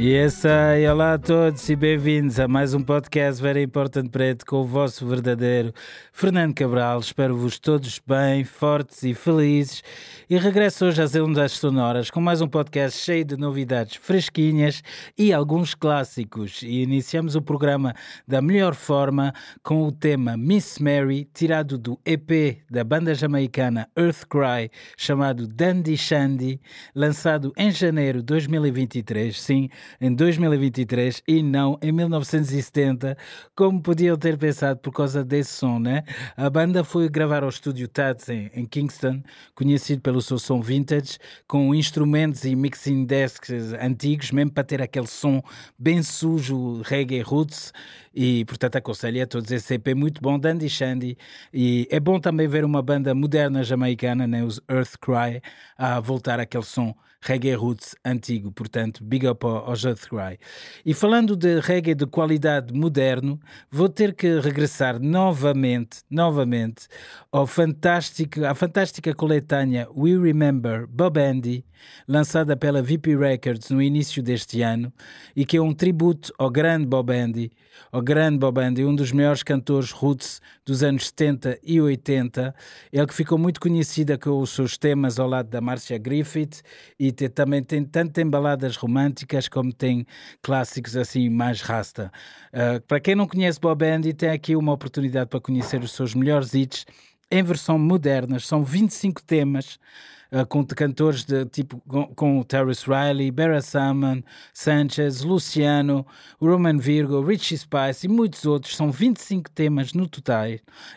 Yes, I. Olá a todos e bem-vindos a mais um podcast Very Important Preto com o vosso verdadeiro Fernando Cabral. Espero-vos todos bem, fortes e felizes. E regresso hoje às ondas sonoras com mais um podcast cheio de novidades fresquinhas e alguns clássicos. E iniciamos o programa da melhor forma com o tema Miss Mary, tirado do EP da banda jamaicana Earth Cry, chamado Dandy Shandy, lançado em janeiro de 2023. Sim, em 2023 e não em 1970, como podiam ter pensado por causa desse som, né? A banda foi gravar ao estúdio Tats em, em Kingston, conhecido pelo seu som vintage, com instrumentos e mixing desks antigos, mesmo para ter aquele som bem sujo, reggae roots. E portanto aconselho a todos esse EP muito bom, Dandy Shandy. E é bom também ver uma banda moderna jamaicana, né, os Earth Cry, a voltar àquele som reggae roots antigo, portanto, big up aos Earth Cry. E falando de reggae de qualidade moderno, vou ter que regressar novamente, novamente, ao fantástico, à fantástica coletânea We Remember Bob Andy, lançada pela VP Records no início deste ano, e que é um tributo ao grande Bob Andy, ao grande Bob Andy, um dos maiores cantores roots dos anos 70 e 80, ele que ficou muito conhecida com os seus temas ao lado da Marcia Griffith e te, também tem tanto tem baladas românticas como tem clássicos assim mais rasta. Uh, para quem não conhece Bob Andy, tem aqui uma oportunidade para conhecer os seus melhores hits em versão moderna. São 25 temas uh, com cantores de, tipo com, com Terrace Riley, Barra Salmon, Sanchez, Luciano, Roman Virgo, Richie Spice e muitos outros. São 25 temas no total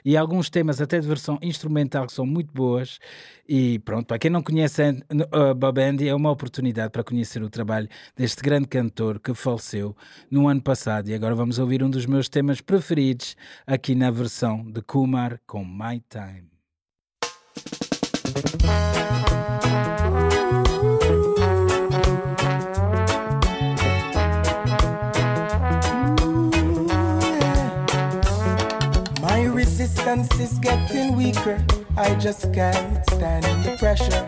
e alguns temas até de versão instrumental que são muito boas. E pronto, para quem não conhece uh, Bob Andy, é uma oportunidade para conhecer o trabalho deste grande cantor que faleceu no ano passado. E agora vamos ouvir um dos meus temas preferidos aqui na versão de Kumar com My Time. My resistance is getting weaker. I just can't stand the pressure.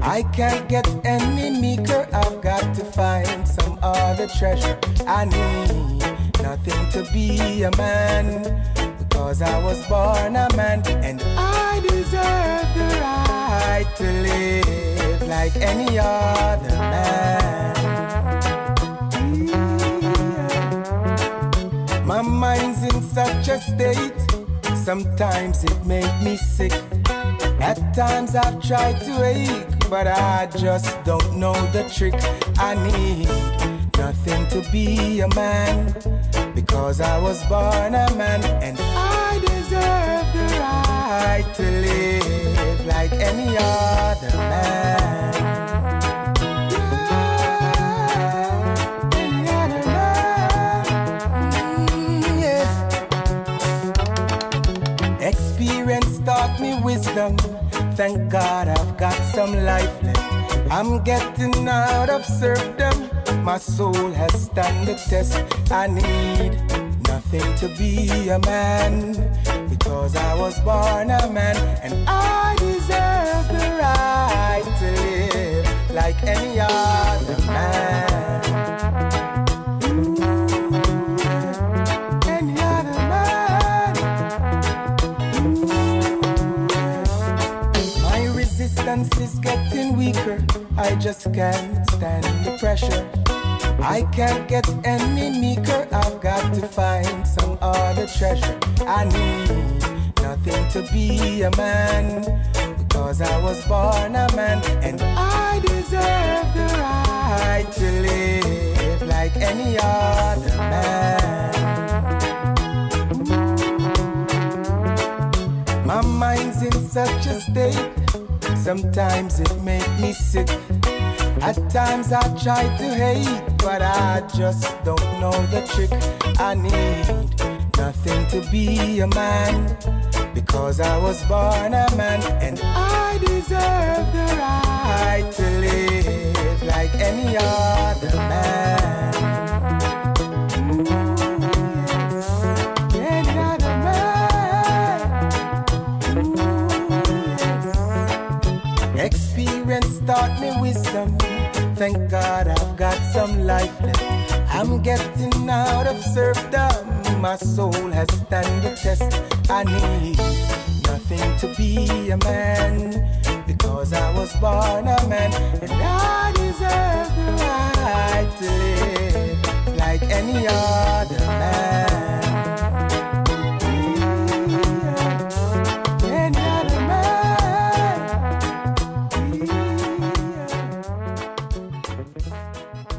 I can't get any meeker. I've got to find some other treasure. I need nothing to be a man because I was born a man and I deserve the right to live like any other man. Mm, yeah. My mind's in such a state Sometimes it make me sick. At times I've tried to ache, but I just don't know the trick. I need nothing to be a man because I was born a man and I deserve the right to live like any other man. Experience taught me wisdom. Thank God I've got some life left. I'm getting out of serfdom. My soul has stand the test. I need nothing to be a man because I was born a man and I like any other man. My resistance is getting weaker. I just can't stand the pressure. I can't get any meeker. I've got to find some other treasure. I need nothing to be a man because I was born a man and I deserve the right to live like any other man. My mind's in such a state Sometimes it makes me sick. At times I try to hate, but I just don't know the trick. I need nothing to be a man because I was born a man and I deserve the right to live like any other man. Experience taught me wisdom. Thank God I've got some life left. I'm getting out of serfdom. My soul has stand the test. I need nothing to be a man because I was born a man and I deserve the right to live like any other man.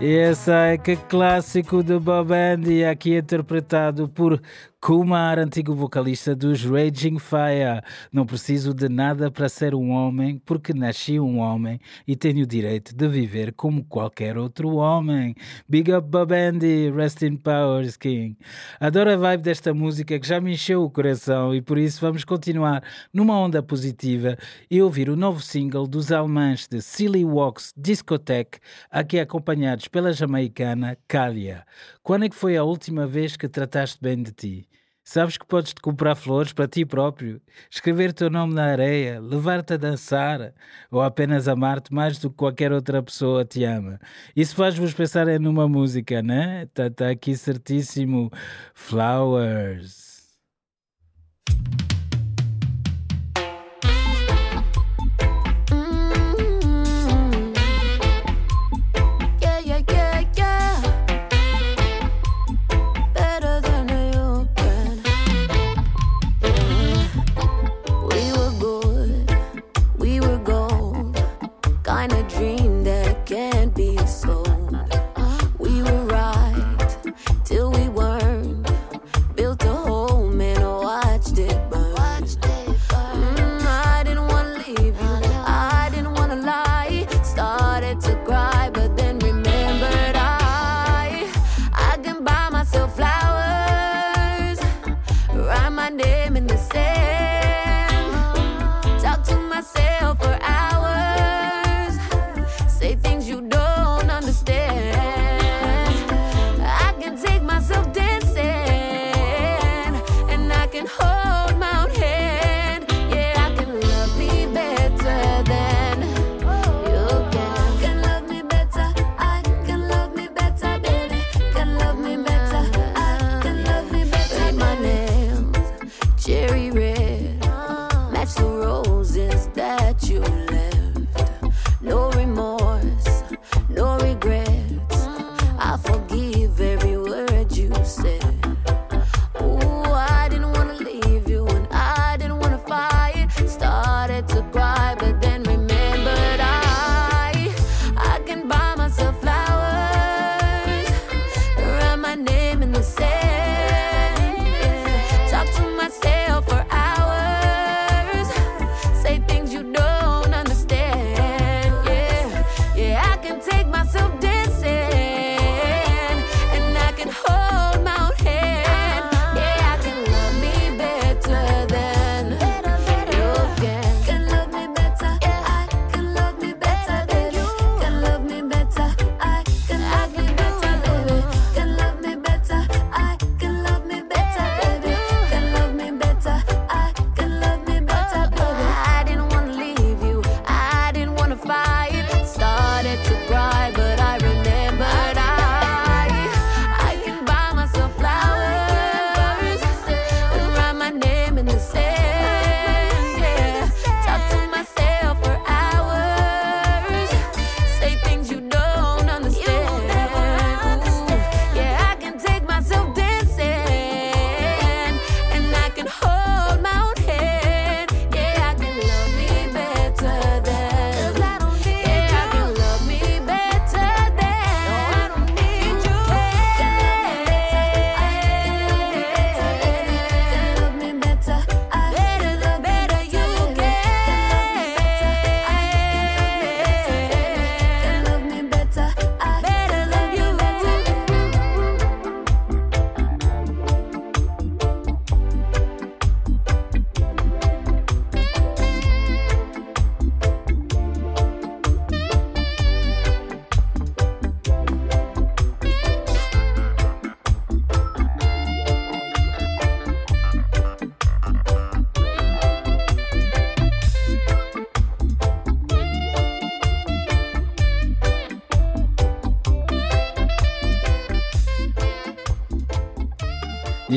Esse é que clássico de Bob Andy, aqui interpretado por Kumar, antigo vocalista dos Raging Fire. Não preciso de nada para ser um homem, porque nasci um homem e tenho o direito de viver como qualquer outro homem. Big up Bob Andy, rest in powers, King. Adoro a vibe desta música que já me encheu o coração e por isso vamos continuar numa onda positiva e ouvir o novo single dos alemães de Silly Walks Discotheque, aqui acompanhados pela jamaicana Kalia. Quando é que foi a última vez que trataste bem de ti? Sabes que podes te comprar flores para ti próprio, escrever teu nome na areia, levar-te a dançar ou apenas amar-te mais do que qualquer outra pessoa te ama. Isso faz-vos pensar em numa música, né? Está tá aqui certíssimo. Flowers.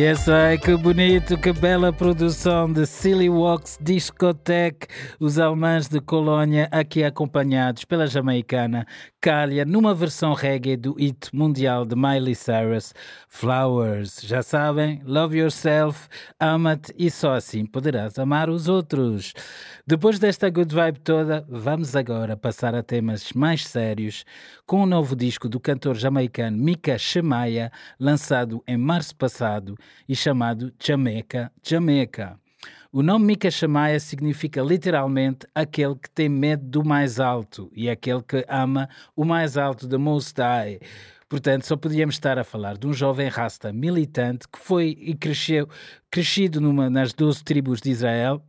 Essa aí, que bonito, que bela produção de Silly Walks Discotheque, os alemães de Colônia, aqui acompanhados pela jamaicana Kalia, numa versão reggae do hit mundial de Miley Cyrus, Flowers. Já sabem, love yourself, ama-te e só assim poderás amar os outros. Depois desta good vibe toda, vamos agora passar a temas mais sérios com o um novo disco do cantor jamaicano Mika Shemaya, lançado em março passado e chamado Jamaica, Jamaica. O nome Mika Shamaya significa literalmente aquele que tem medo do mais alto e aquele que ama o mais alto da Most High. Portanto, só podíamos estar a falar de um jovem rasta militante que foi e cresceu, crescido numa, nas 12 tribos de Israel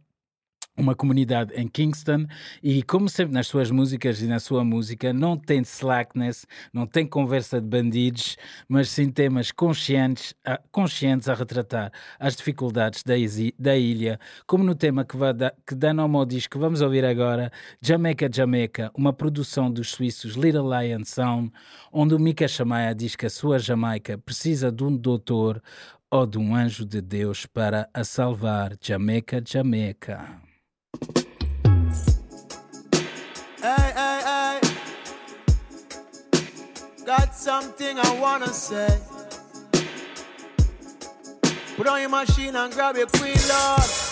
uma comunidade em Kingston e como sempre nas suas músicas e na sua música não tem slackness, não tem conversa de bandidos, mas sim temas conscientes a, conscientes a retratar as dificuldades da, da ilha, como no tema que, vai da, que dá nome ao disco que vamos ouvir agora, Jamaica Jamaica, uma produção dos suíços Little Lion Sound, onde o Mika Shamaya diz que a sua Jamaica precisa de um doutor ou de um anjo de Deus para a salvar. Jamaica Jamaica. Hey, hey, hey. Got something I wanna say. Put on your machine and grab your queen, Lord.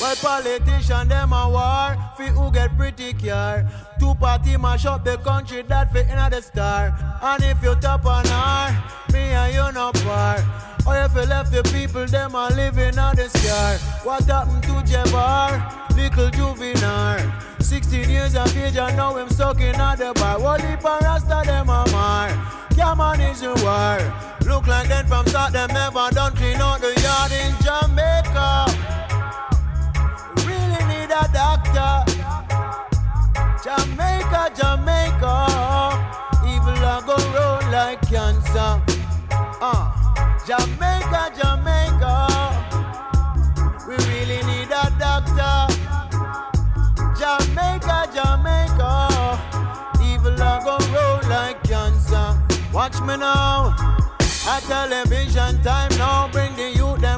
Well, politician, them a war. Fi who get pretty care. Two party mash up the country that fit in the star. And if you top on her, me and you no part. Or if you left the people, them a living on the scar. What happened to Jabbar? Little juvenile. 16 years of age and now I'm stuck in the bar. What if a rasta them a mar? Come is a war. Look like them from start, them never done clean out the yard in Jamaica a doctor. Jamaica, Jamaica, evil a go roll like cancer. Uh, Jamaica, Jamaica, we really need a doctor. Jamaica, Jamaica, evil a go roll like cancer. Watch me now, at television time now, bring the youth them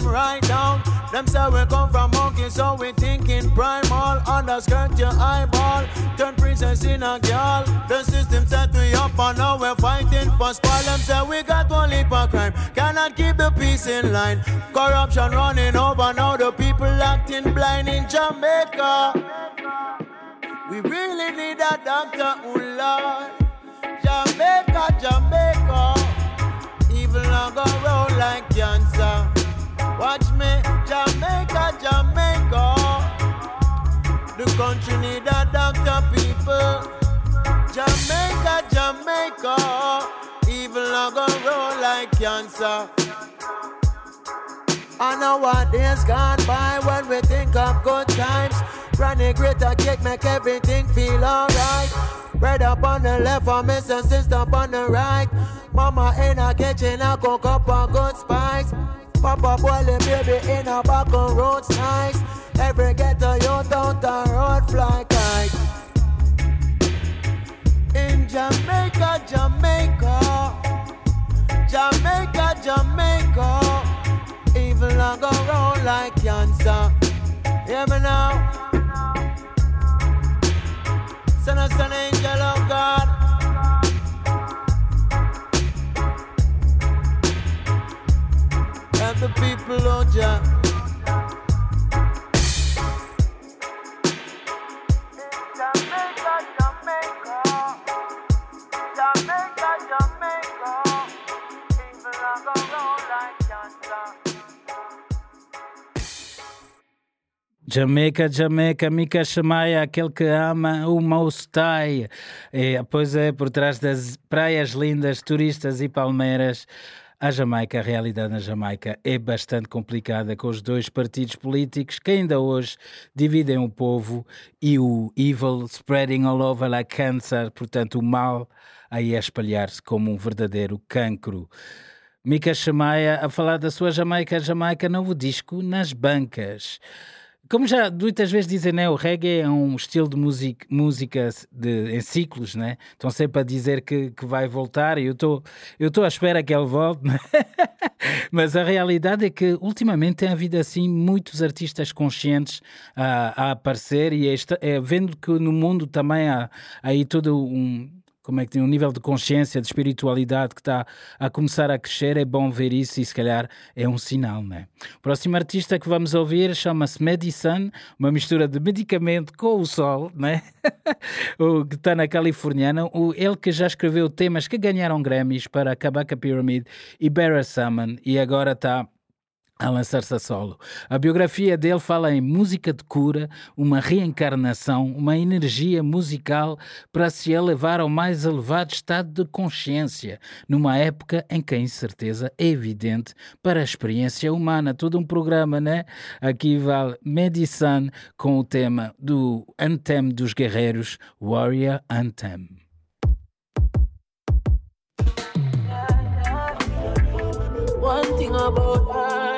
them say we come from monkeys, so we thinking primal. Underskirt your eyeball, turn princess in a girl. The system set we up, and now we're fighting for spoil. Them say we got one leap of crime, cannot keep the peace in line. Corruption running over, now the people acting blind in Jamaica. We really need a doctor, oh Lord. Jamaica, Jamaica. Evil not go roll like cancer. Watch me, Jamaica, Jamaica. The country need a doctor, people. Jamaica, Jamaica. Evil not go roll like cancer. I know what days gone by when we think of good times. Granny greater cake make everything feel alright. Bread up on the left, for miss and sister up on the right. Mama in a kitchen, I cook up a good spice. Papa boiling baby in a back on road nice. Every ghetto youth out the road fly kite. In Jamaica, Jamaica, Jamaica, Jamaica. Evil I go round like cancer. Hear me now. Son of son angel of God. Round like cancer. Jamaica, Jamaica, Mika Shamaia, aquele que ama o Mostai. É, pois é, por trás das praias lindas, turistas e palmeiras, a Jamaica, a realidade na Jamaica é bastante complicada com os dois partidos políticos que ainda hoje dividem o povo e o evil spreading all over like cancer, portanto o mal aí a espalhar-se como um verdadeiro cancro. Mika Shamaia a falar da sua Jamaica, Jamaica, novo disco nas bancas. Como já muitas vezes dizem, né, o reggae é um estilo de música, música de, em ciclos, né? Estão sempre a dizer que, que vai voltar e eu estou eu estou à espera que ele volte, né? mas a realidade é que ultimamente tem havido assim muitos artistas conscientes a, a aparecer e é, é, vendo que no mundo também há aí todo um como é que tem um nível de consciência, de espiritualidade que está a começar a crescer, é bom ver isso e se calhar é um sinal, né? O próximo artista que vamos ouvir chama-se Medicine, uma mistura de medicamento com o sol, né? o que está na Californiana, o, ele que já escreveu temas que ganharam Grammys para Kabaka Pyramid e Barra Summon e agora está a lançar-se a solo. A biografia dele fala em música de cura, uma reencarnação, uma energia musical para se elevar ao mais elevado estado de consciência, numa época em que a incerteza é evidente para a experiência humana. Todo um programa, né? Aqui vale Medicine com o tema do Anthem dos Guerreiros, Warrior Anthem. One thing about life.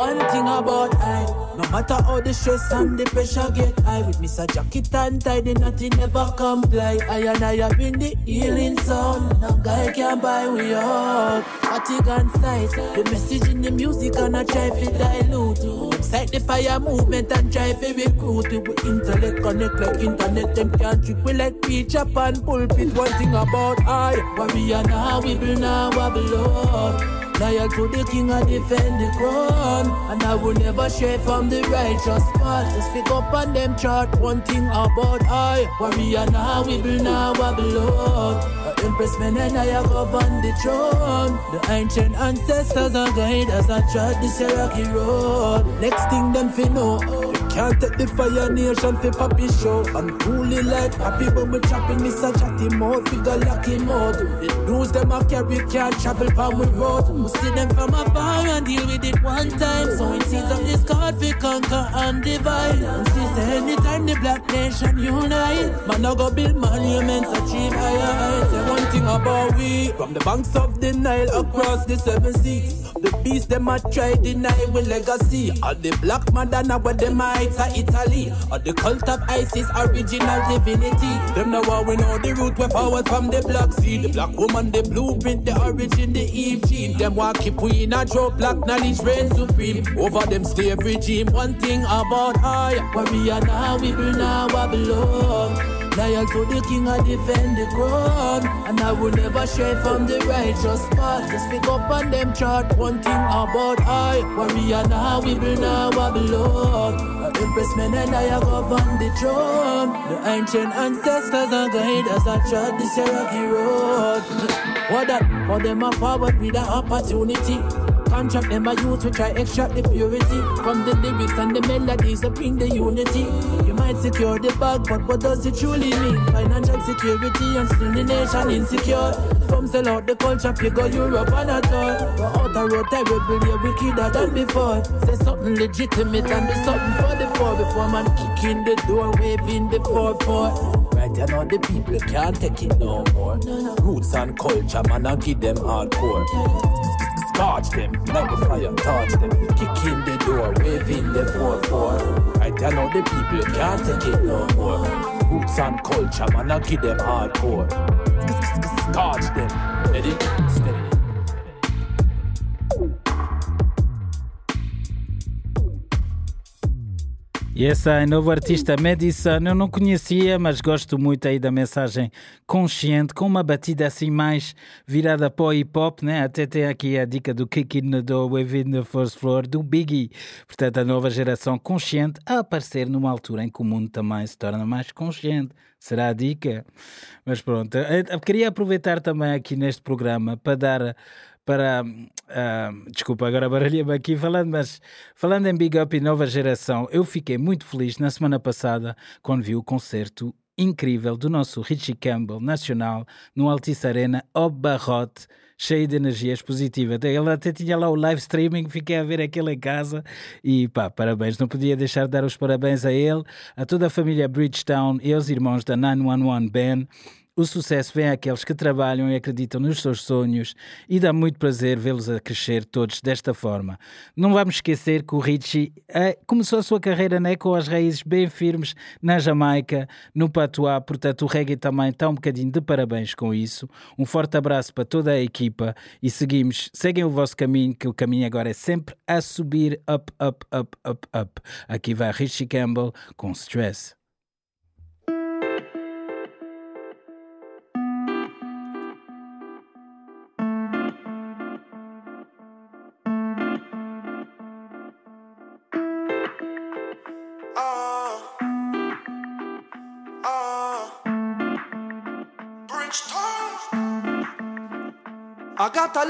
One thing about I, no matter how the stress and the pressure get high, with me Mr. Jacket and tie, the nothing never comply. I and I have been the healing zone. No guy can buy we out. Fatigue and sight, the message in the music and I try to dilute. Excite the fire movement and try to recruit it. With intellect connect like internet, them can't trip we like preach up and pulpit. One thing about I, warrior now, we will now wobble up. Loyal to the king, I defend the crown. And I will never stray from the righteous path. Let's pick up on them chart. One thing about I, warrior now, we will now wobble up. Empress men and I have govern the throne. The ancient ancestors are guide as I trod this rocky road. Next thing them fi know. Can't take the fire nation for Papi show. Unruly like Papi, but we chopping this a chatty mode. Figure lucky mode. The news them a carry can't travel from we road. We see them from afar and deal with it one time. So it seems of this card we conquer and divide. And see anytime the black nation unite, man I go build monuments, achieve higher heights. And one thing about we, from the banks of the Nile across the seven seas, the beast them a try deny we legacy. All the black Madonna where them heights are Italy. Or the cult of ISIS original divinity. Them know how we know the root we forward from the black sea. The black woman, the blueprint, the origin, the Eve. Them walk keep we in a drop black knowledge reign supreme. Over them slave regime. One thing about we are now, we will now belong. Loyal to the king, I defend the crown. And I will never stray from the righteous path. Just pick up on them chart. One thing about I, warrior now, we will now belong. Empress men and I are govern the throne. The ancient ancestors and guide I trod this rocky road. What that? For them are forward with the opportunity. Contract them by youth, we try extract the purity from the lyrics and the melodies that bring the unity. You might secure the bag, but what does it truly mean? Financial security and still the nation insecure. Some sell out the culture, figure Europe and a tour. But out the road terrible, yeah, wickeder than before. Say something legitimate and do something for the poor before man kick in the door, waving the 4-4. Right, you know the people can't take it no more. Roots and culture, man, I give them hardcore. Charge them, light the fire, touch them. Kick in the door, waving the 4-4. I tell all the people can't take it no more. Roots and culture, man, I give them hardcore. Touch them, ready, E esse é novo artista Madison, eu não conhecia, mas gosto muito aí da mensagem consciente, com uma batida assim mais virada para o hip hop, né? Até tem aqui a dica do Kick in the Door, Wave the First Floor, do Biggie. Portanto, a nova geração consciente a aparecer numa altura em que o mundo também se torna mais consciente. Será a dica? Mas pronto, eu queria aproveitar também aqui neste programa para dar para. Uh, desculpa, agora baralhei-me aqui falando, mas falando em Big Up e nova geração, eu fiquei muito feliz na semana passada quando vi o concerto incrível do nosso Richie Campbell nacional no Altice Arena, Ob Barrote, cheio de energias positivas. Ele até tinha lá o live streaming, fiquei a ver aquilo em casa e pá, parabéns. Não podia deixar de dar os parabéns a ele, a toda a família Bridgetown e aos irmãos da 911 Band o sucesso vem àqueles que trabalham e acreditam nos seus sonhos e dá muito prazer vê-los a crescer todos desta forma. Não vamos esquecer que o Richie é, começou a sua carreira né, com as raízes bem firmes na Jamaica, no Patuá, portanto o reggae também está um bocadinho de parabéns com isso. Um forte abraço para toda a equipa e seguimos, seguem o vosso caminho, que o caminho agora é sempre a subir, up, up, up, up, up. Aqui vai Richie Campbell com Stress.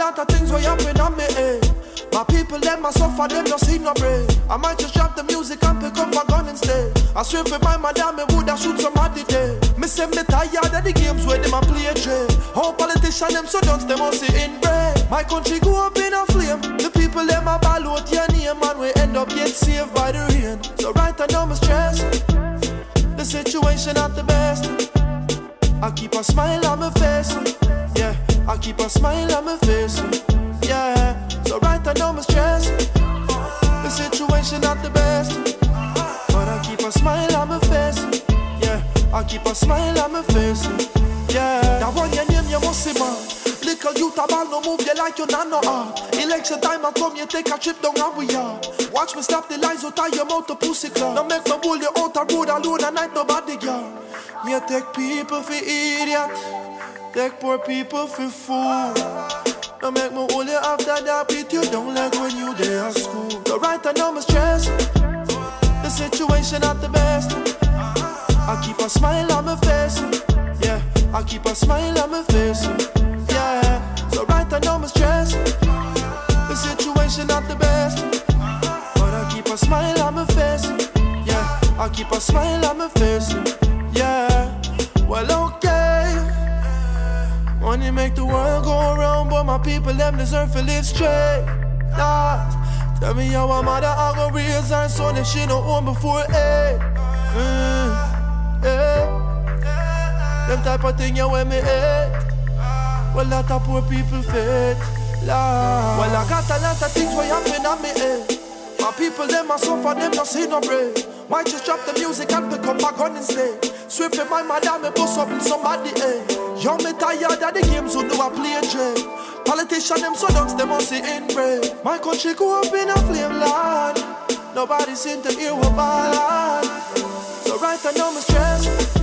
Lot of things way happen on me head. My people, them I suffer, them don't see no bread. I might just drop the music and pick up a gun instead. I swear for my madam, me woulda shoot somebody dead. Me say me tired of the games where them a play trade. How politicians them so dunce them all see inbred. My country go up in a flame. The people them a ball out your name and we end up get saved by the rain. So right now I'm stressed. The situation not the best. I keep a smile on my face. I keep a smile on my face. Yeah, so right I know I'm stressed. The situation not the best, but I keep a smile on my face. Yeah, I keep a smile on my face. Yeah, now when your name you must see man. Little youth about no move you like you not no art. Election time I come, you take a trip down how we are. Watch me stop the lies out of your mouth to pussy club. Now make me bull you out the road alone and night nobody girl. Me take people for idiot. Take poor people for fool. Don't make me hold you after that beat you down like when you there at school. So right I know my stress. The situation not the best. I keep a smile on my face. Yeah, I keep a smile on my face. Yeah, so right I know I'm stressed. The situation not the best. But I keep a smile on my face. Yeah. I keep a smile on my face. Yeah, Money make the world go round, but my people them deserve to live straight. Nah, tell me how a mother I go raise her son if she don't own before eight. Mm, yeah. Them type of thing you when me hate. Well, that a poor people fate. Lord. Well, I got a lot of things where happen on me head. My people, them a suffer, them no see no bread. Might just drop the music and pick up my gun instead. Sweeping my madam, me bust up in somebody eh? head. Yo, me tired of the games who do I play trade. Politician, them so dunks, them must see in inbred. My country go up in a flame, Lord. Nobody seem to hear what ballad. So right I know me stress.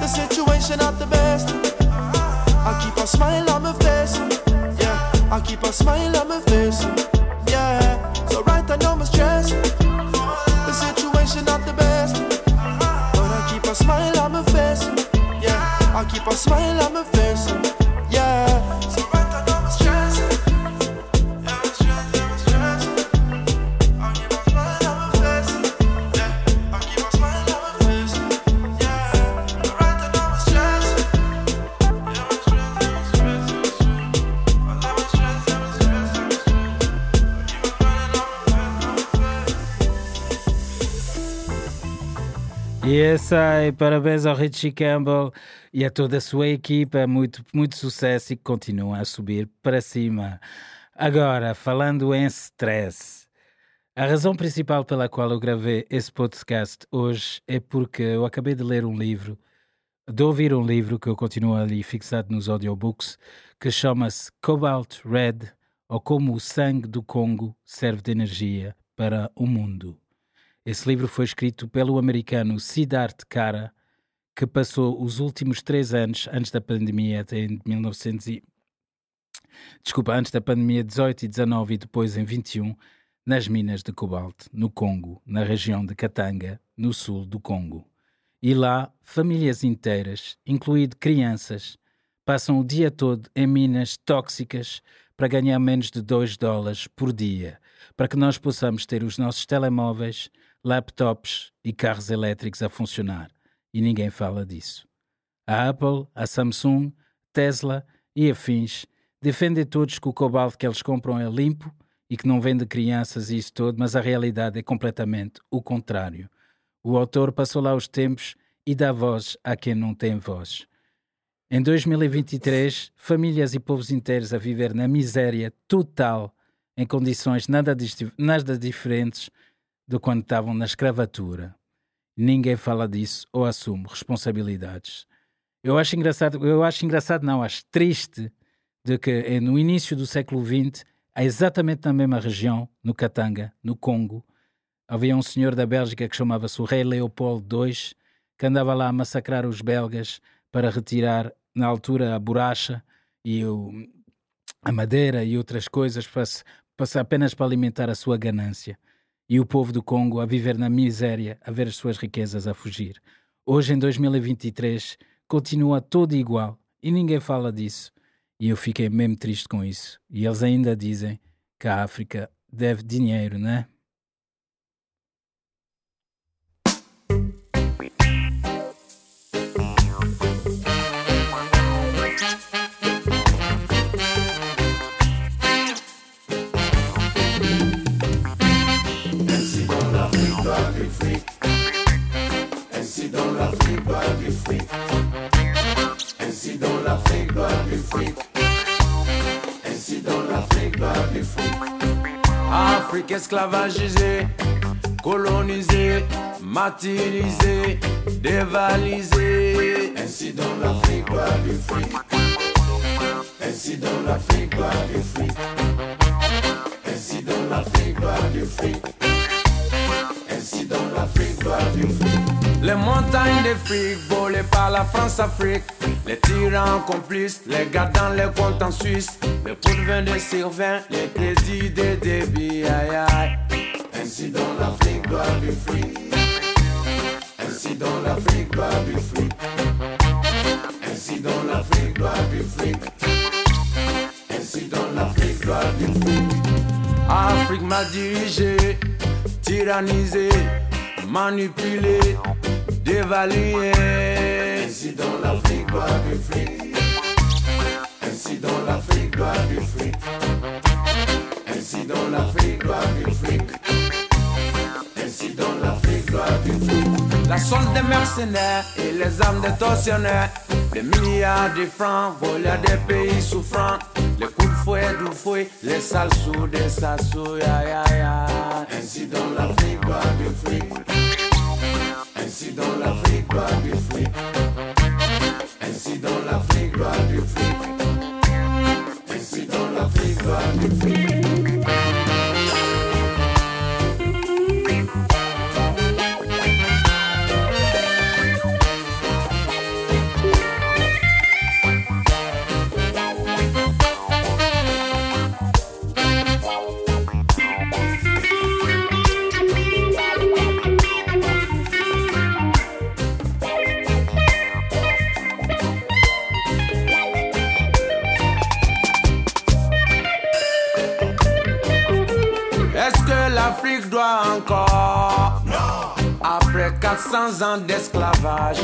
The situation not the best. I keep a smile on my face. Yeah, I keep a smile on my face. a smile on my face. Yeah. I on my face. Yeah. Yes, I, Parabéns ao Richie Campbell. E a toda a sua equipa. Muito, muito sucesso e que continuam a subir para cima. Agora, falando em stress. A razão principal pela qual eu gravei esse podcast hoje é porque eu acabei de ler um livro, de ouvir um livro que eu continuo ali fixado nos audiobooks, que chama-se Cobalt Red, ou Como o Sangue do Congo Serve de Energia para o Mundo. Esse livro foi escrito pelo americano Siddharth Kara, que passou os últimos três anos antes da pandemia, até em 1900 e... Desculpa, antes da pandemia 18 e 19 e depois em 21, nas minas de cobalto, no Congo, na região de Katanga, no sul do Congo. E lá, famílias inteiras, incluindo crianças, passam o dia todo em minas tóxicas para ganhar menos de 2 dólares por dia, para que nós possamos ter os nossos telemóveis, laptops e carros elétricos a funcionar. E ninguém fala disso. A Apple, a Samsung, Tesla e afins defendem todos que o cobalto que eles compram é limpo e que não vem de crianças e isso todo, mas a realidade é completamente o contrário. O autor passou lá os tempos e dá voz a quem não tem voz. Em 2023, famílias e povos inteiros a viver na miséria total, em condições nada, nada diferentes de quando estavam na escravatura. Ninguém fala disso ou assume responsabilidades. Eu acho engraçado, eu acho engraçado, não, acho triste de que eh, no início do século XX, exatamente na mesma região, no Katanga, no Congo, havia um senhor da Bélgica que chamava-se o Rei Leopoldo II, que andava lá a massacrar os belgas para retirar, na altura, a borracha e o, a madeira e outras coisas para, para apenas para alimentar a sua ganância. E o povo do Congo a viver na miséria, a ver as suas riquezas a fugir. Hoje, em 2023, continua tudo igual e ninguém fala disso. E eu fiquei mesmo triste com isso. E eles ainda dizem que a África deve dinheiro, né? Ainsi dans l'Afrique doit du fric. Ainsi dans l'Afrique doit du fric. Ainsi dans l'Afrique doit du fric. Afrique esclavagisée, colonisée, martyrisée, dévalisée. Ainsi dans l'Afrique doit du fric. Ainsi dans l'Afrique doit du fric. Ainsi dans l'Afrique doit du fric. Les montagnes de fric volées par la France-Afrique. Les tyrans complices, les gars dans les comptes en Suisse. Les pots de vin de Sylvain, les crédits des débits, aïe aïe. Ainsi dans l'Afrique doit du fric. Ainsi dans l'Afrique doit du fric. Ainsi dans l'Afrique doit du fric. Ainsi dans l'Afrique doit du fric. Afrique m'a dirigé, tyrannisé, manipulé, dévalué. Ainsi dans l'Afrique doit du fric. Ainsi dans l'Afrique doit du fric. Ainsi dans l'Afrique doit du fric. Ainsi dans l'Afrique doit du fric. La solde des mercenaires et les armes des tortionnaires. Des milliards de francs volés à des pays souffrants. Les coups de fouet, du fouet, les sales sous des sassous, ya ya ya. Ainsi dans l'Afrique doit du fric. Ainsi dans l'Afrique doit du fric. l'Afrique doit encore Après 400 ans d'esclavage,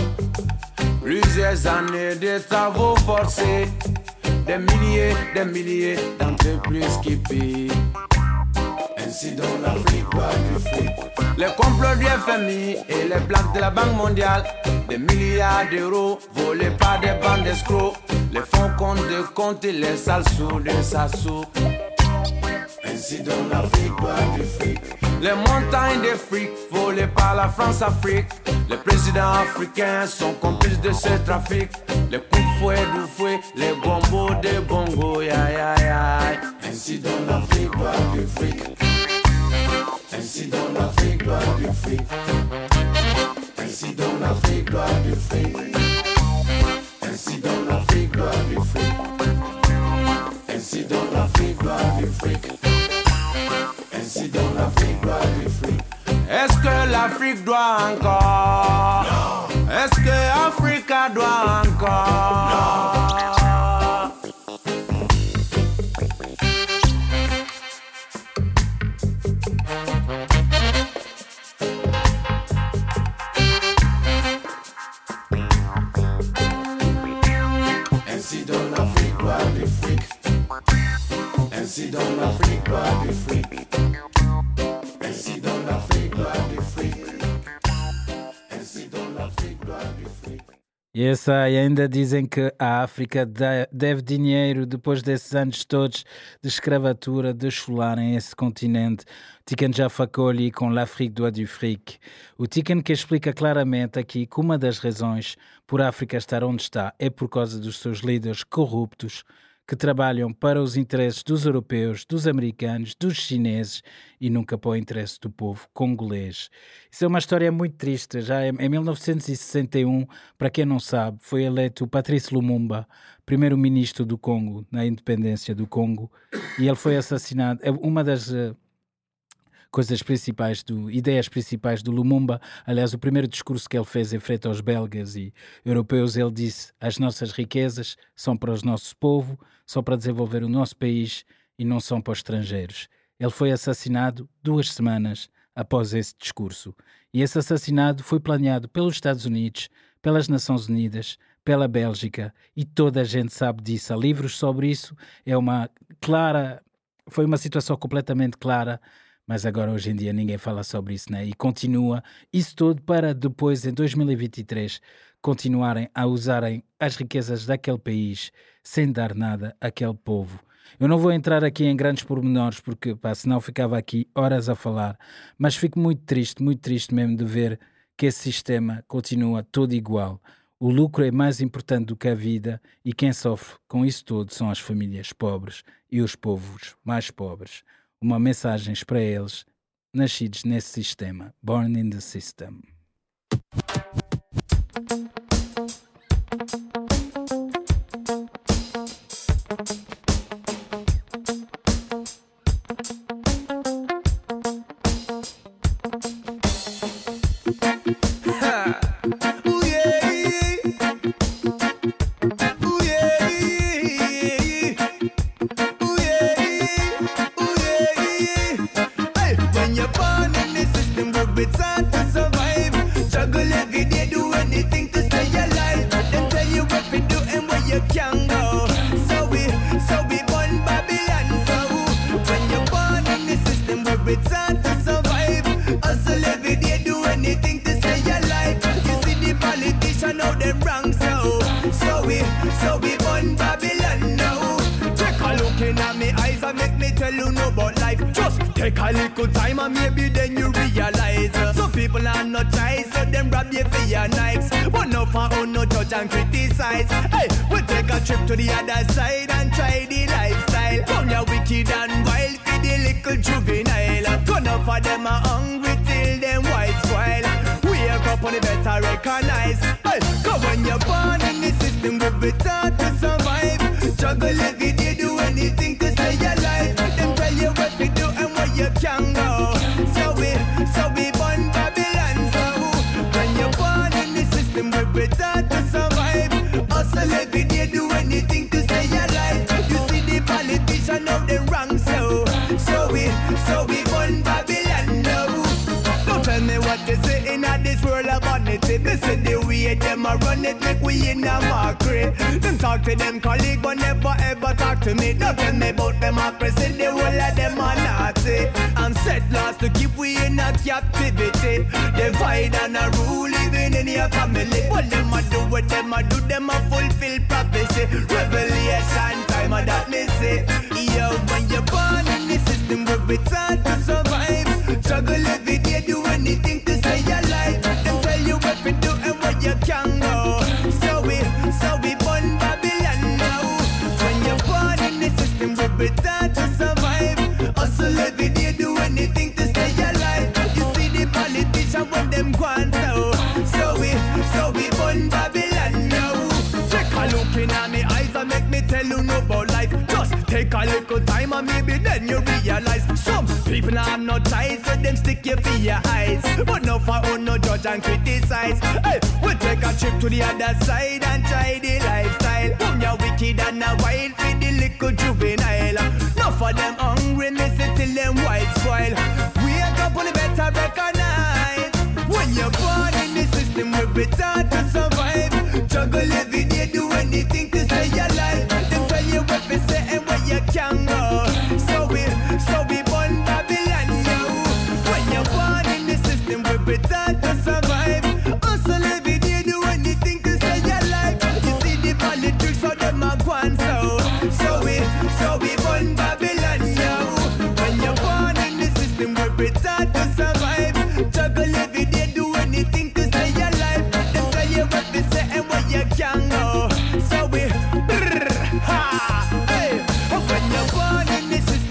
plusieurs années de travaux forcés, des milliers, des milliers d'entreprises qui pillent. Ainsi dans l'Afrique doit du fric. Les complots du FMI et les plans de la Banque mondiale, des milliards d'euros volés par des bandes d'escrocs, les fonds compte de compte les sales sous de sassous. Ainsi dans l'Afrique doit du fric. Les montagnes de fric volées par la France-Afrique. Les présidents africains sont complices de ce trafic. Les coups de fouet du fouet, les bombos des bongos, ya ya ya. Ainsi dans l'Afrique doit du fric. Ainsi dans l'Afrique doit du fric. Ainsi dans l'Afrique doit du fric. Ainsi dans l'Afrique doit du fric. Ainsi dans l'Afrique doit du fric. Ainsi dans l'Afrique doit du fric. Est-ce que l'Afrique doit encore? Est-ce que Africa doit encore? Ainsi dans l'Afrique doit du fric. Ainsi dans l'Afrique doit du fric. Essa e ainda dizem que a África de- deve dinheiro depois desses anos todos de escravatura, de cholarem esse continente. Tiken Jafakoli com l'Afrique doit du fric. O Tiken que explica claramente aqui que uma das razões por a África estar onde está é por causa dos seus líderes corruptos que trabalham para os interesses dos europeus, dos americanos, dos chineses e nunca para o interesse do povo congolês. Isso é uma história muito triste. Já em em 1961, para quem não sabe, foi eleito o Patrício Lumumba, primeiro-ministro do Congo, na independência do Congo, e ele foi assassinado. É uma das eh, coisas principais, do, ideias principais do Lumumba. Aliás, o primeiro discurso que ele fez em frente aos belgas e europeus, ele disse: as nossas riquezas são para o nosso povo, são para desenvolver o nosso país e não são para os estrangeiros. Ele foi assassinado duas semanas após esse discurso. E esse assassinato foi planeado pelos Estados Unidos, pelas Nações Unidas, pela Bélgica e toda a gente sabe disso. Há livros sobre isso. É uma clara, foi uma situação completamente clara mas agora hoje em dia ninguém fala sobre isso, né? E continua isso tudo para depois, em 2023, continuarem a usarem as riquezas daquele país sem dar nada àquele povo. Eu não vou entrar aqui em grandes pormenores, porque pá, senão ficava aqui horas a falar, mas fico muito triste, muito triste mesmo de ver que esse sistema continua todo igual. O lucro é mais importante do que a vida e quem sofre com isso tudo são as famílias pobres e os povos mais pobres uma mensagem para eles, nascidos nesse sistema, born in the system. Burn Babylon now. Take a look in at me eyes and make me tell you no about life. Just take a little time and maybe then you realize. uh, Some people are not choice, so them rob you for your nights. But no for own no judge and criticize. Hey, we take a trip to the other side and try the lifestyle. Come your wicked and wild for the little juvenile. Gonna for them are hungry up on the better recognize. Hey, cause when you're born in the system, we be taught to survive. Juggle every day, do anything to stay alive. Them tell you what to do and where you can go. They say the way them a run it, make we in a mockery. Them talk to them colleague, but never ever talk to me. Don't tell me about democracy, the whole of them are Nazi. I'm set laws to keep we in a captivity. Divide and a rule living in your family. What them a do, what them a do, them a fulfill prophecy. Revelation time, a that me say. Yo, when you're born in the system, we taught to survive. People are not ties, so them stick you for your eyes. But no for own no judge and criticize. Hey, we take a trip to the other side and try the lifestyle. Come ya wicked and a wild for the little juvenile. No for them hungry, listen till them white spoil. Up on the better recognize. When you're born in the system, we be taught to survive. Juggle every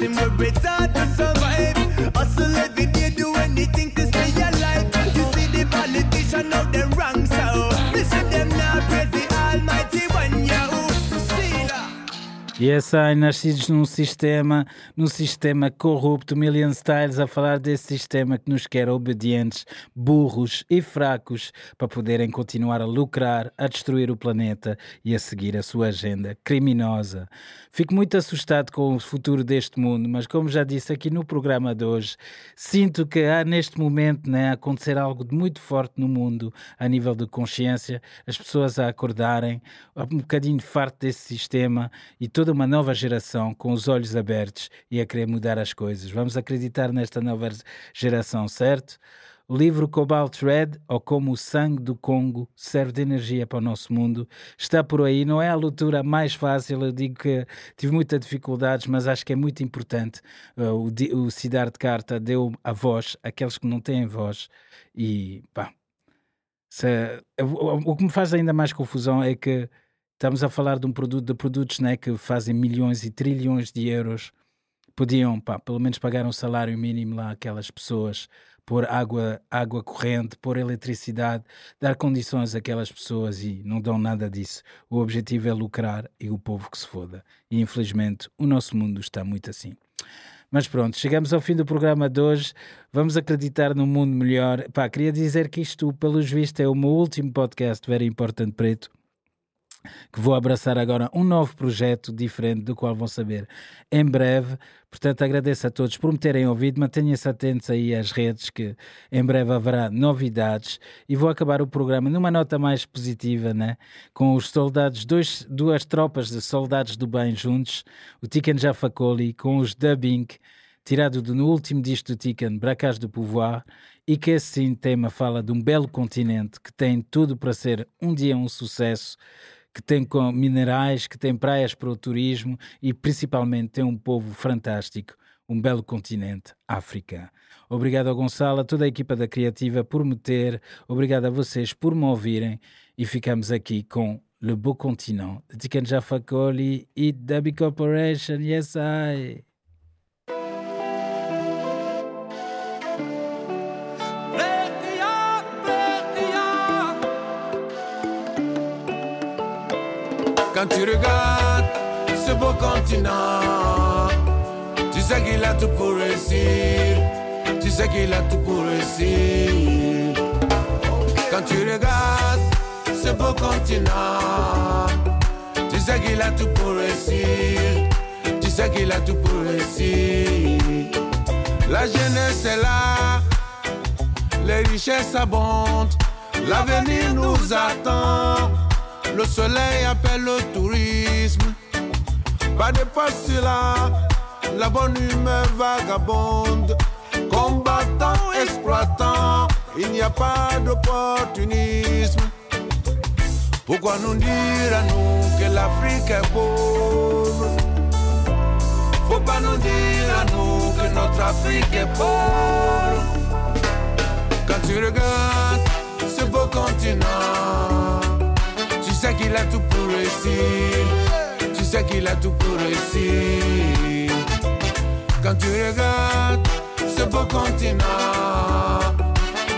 to survive. Hustle every day, do anything to stay alive. You see the politician wrong, so listen them now, praise the Almighty? E aí, nascidos num sistema, num sistema corrupto, Million Styles a falar desse sistema que nos quer obedientes, burros e fracos para poderem continuar a lucrar, a destruir o planeta e a seguir a sua agenda criminosa. Fico muito assustado com o futuro deste mundo, mas como já disse aqui no programa de hoje, sinto que há neste momento né, a acontecer algo de muito forte no mundo a nível de consciência, as pessoas a acordarem, um bocadinho farto desse sistema e toda uma nova geração com os olhos abertos e a querer mudar as coisas. Vamos acreditar nesta nova geração, certo? Livro Cobalt Red, ou Como o Sangue do Congo serve de energia para o nosso mundo, está por aí. Não é a leitura mais fácil, eu digo que tive muitas dificuldades, mas acho que é muito importante. Uh, o, o Siddhartha Carta deu a voz àqueles que não têm voz e pá. se- o, que me faz ainda mais confusão é que estamos a falar de um produto, de produtos né, que fazem milhões e trilhões de euros. Podiam, pá, pelo menos pagar um salário mínimo lá àquelas pessoas, pôr água, água corrente, pôr eletricidade, dar condições àquelas pessoas e não dão nada disso. O objetivo é lucrar e o povo que se foda. E infelizmente o nosso mundo está muito assim. Mas pronto, chegamos ao fim do programa de hoje. Vamos acreditar num mundo melhor. Pá, queria dizer que isto, pelos vistos, é o meu último podcast, Very Important Preto que vou abraçar agora um novo projeto diferente do qual vão saber em breve. Portanto, agradeço a todos por me terem ouvido. Mantenham-se atentos aí às redes, que em breve haverá novidades. E vou acabar o programa numa nota mais positiva, né? com os soldados, dois, duas tropas de soldados do bem juntos, o Tiken Jafakoli, com os Dubbing, tirado do, no último disco do Tiken, Bracage do Pouvoir, e que esse sim tema fala de um belo continente que tem tudo para ser um dia um sucesso que tem com minerais, que tem praias para o turismo e principalmente tem um povo fantástico, um belo continente, África. Obrigado ao Gonçalo, a toda a equipa da Criativa por me ter, obrigado a vocês por me ouvirem e ficamos aqui com Le Beau Continent de Tiken Jaffa Coli e Debbie Corporation. Yes, I. Quand tu regardes ce beau continent, tu sais qu'il a tout pour réussir. Tu sais qu'il a tout pour réussir. Quand tu regardes ce beau continent, tu sais qu'il a tout pour réussir. Tu sais qu'il a tout pour réussir. La jeunesse est là, les richesses abondent, l'avenir nous attend. Le soleil appelle le tourisme. Pas de postulat, la bonne humeur vagabonde. Combattant, exploitant, il n'y a pas d'opportunisme. Pourquoi nous dire à nous que l'Afrique est pauvre? Faut pas nous dire à nous que notre Afrique est pauvre. Quand tu regardes ce beau continent, sais qu'il a tout pour réussir. Tu sais qu'il a tout pour réussir. Quand tu regardes ce beau continent,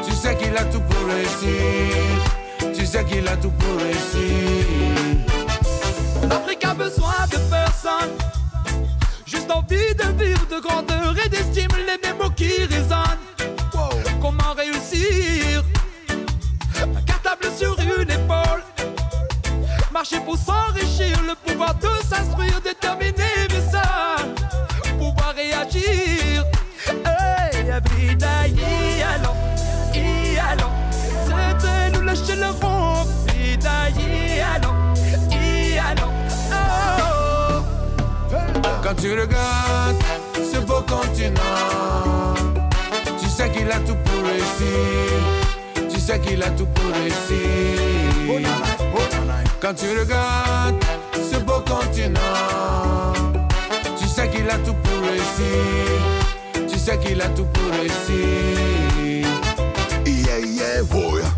tu sais qu'il a tout pour réussir. Tu sais qu'il a tout pour réussir. L'Afrique a besoin de personne. Juste envie de vivre de grandeur et d'estime les mêmes mots qui résonnent. Comment réussir? Un cartable sur une épaule. Marcher pour s'enrichir, le pouvoir de s'instruire, déterminer mais ça. Pouvoir réagir. Hey, vida y allons, y allons. C'était nous lâcher le rond. Vida y allons, y allons. Oh. Quand tu regardes ce beau continent, tu sais qu'il a tout pour réussir. Tu sais qu'il a tout pour réussir. Quand tu regardes ce beau continent, tu sais qu'il a tout pour réussir. Tu sais qu'il a tout pour réussir. Yeah, yeah.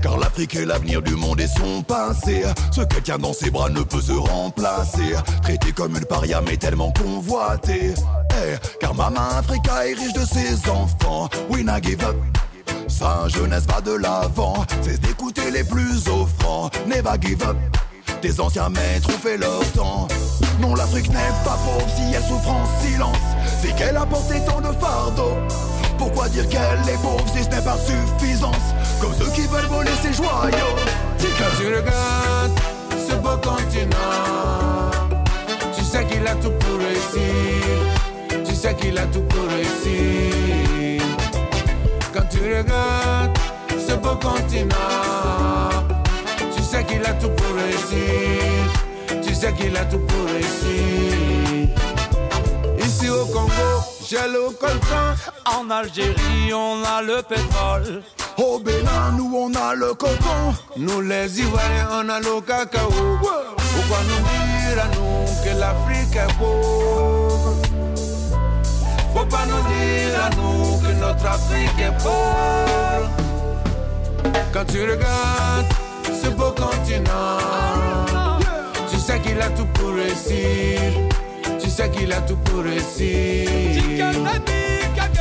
Car l'Afrique est l'avenir du monde et son passé. Ce qu'elle tient dans ses bras ne peut se remplacer. Traité comme une paria, mais tellement convoité. Eh, car Maman Africa est riche de ses enfants. We not give up. Sa jeunesse va de l'avant. Cesse d'écouter les plus offrants. Never give up. Tes anciens maîtres ont fait leur temps. Non, l'Afrique n'est pas pauvre si elle souffre en silence. C'est qu'elle a porté tant de fardeaux. Pourquoi dire qu'elle est pauvre si ce n'est par suffisance? Comme ceux qui veulent voler ses joyaux. Quand tu regardes ce beau continent, tu sais qu'il a tout pour réussir. Tu sais qu'il a tout pour réussir. Quand tu regardes ce beau continent, tu sais qu'il a tout pour réussir. Tu sais qu'il a tout pour réussir. Ici au Congo, j'ai le coltan. En Algérie, on a le pétrole. Au Bénin, nous on a le coton. Nous les Ivoiriens, on a le cacao. Pourquoi nous dire à nous que l'Afrique est pauvre? Faut pas nous dire à nous que notre Afrique est pauvre. Quand tu regardes ce beau continent, tu sais qu'il a tout pour réussir. Tu sais qu'il a tout pour réussir.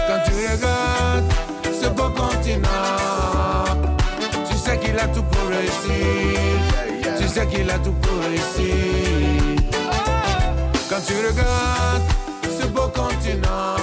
Quand tu regardes ce beau continent, tu sais qu'il a tout pour réussir. Tu sais qu'il a tout pour réussir. Quand tu regardes ce beau continent,